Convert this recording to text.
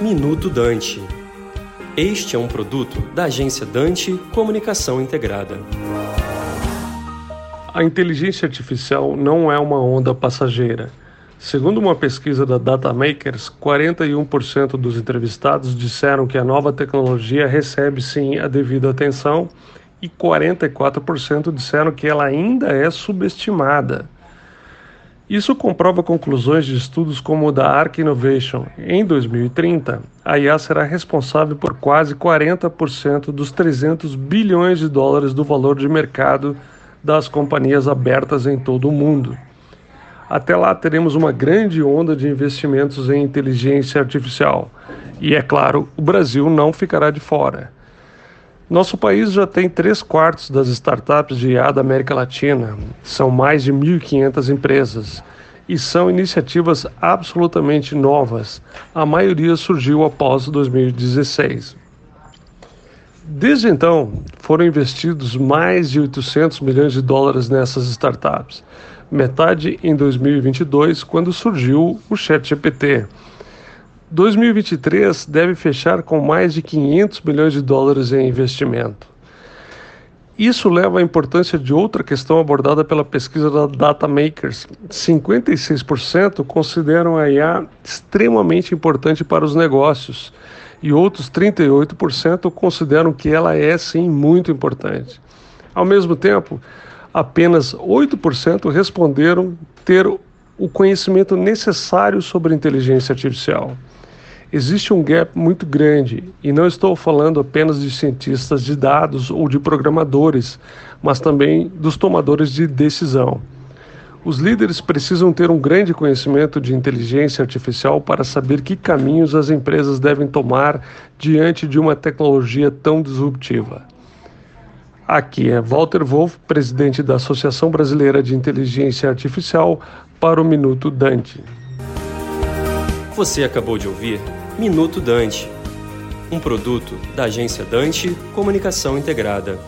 Minuto Dante. Este é um produto da agência Dante Comunicação Integrada. A inteligência artificial não é uma onda passageira. Segundo uma pesquisa da Datamakers, 41% dos entrevistados disseram que a nova tecnologia recebe sim a devida atenção e 44% disseram que ela ainda é subestimada. Isso comprova conclusões de estudos como o da Arc Innovation. Em 2030, a IA será responsável por quase 40% dos 300 bilhões de dólares do valor de mercado das companhias abertas em todo o mundo. Até lá teremos uma grande onda de investimentos em inteligência artificial. E é claro, o Brasil não ficará de fora. Nosso país já tem três quartos das startups de IA da América Latina. São mais de 1.500 empresas e são iniciativas absolutamente novas. A maioria surgiu após 2016. Desde então, foram investidos mais de 800 milhões de dólares nessas startups, metade em 2022, quando surgiu o ChatGPT 2023 deve fechar com mais de 500 milhões de dólares em investimento. Isso leva à importância de outra questão abordada pela pesquisa da Datamakers. 56% consideram a IA extremamente importante para os negócios e outros 38% consideram que ela é sim muito importante. Ao mesmo tempo, apenas 8% responderam ter o conhecimento necessário sobre inteligência artificial. Existe um gap muito grande, e não estou falando apenas de cientistas de dados ou de programadores, mas também dos tomadores de decisão. Os líderes precisam ter um grande conhecimento de inteligência artificial para saber que caminhos as empresas devem tomar diante de uma tecnologia tão disruptiva. Aqui é Walter Wolff, presidente da Associação Brasileira de Inteligência Artificial, para o Minuto Dante. Você acabou de ouvir Minuto Dante, um produto da agência Dante Comunicação Integrada.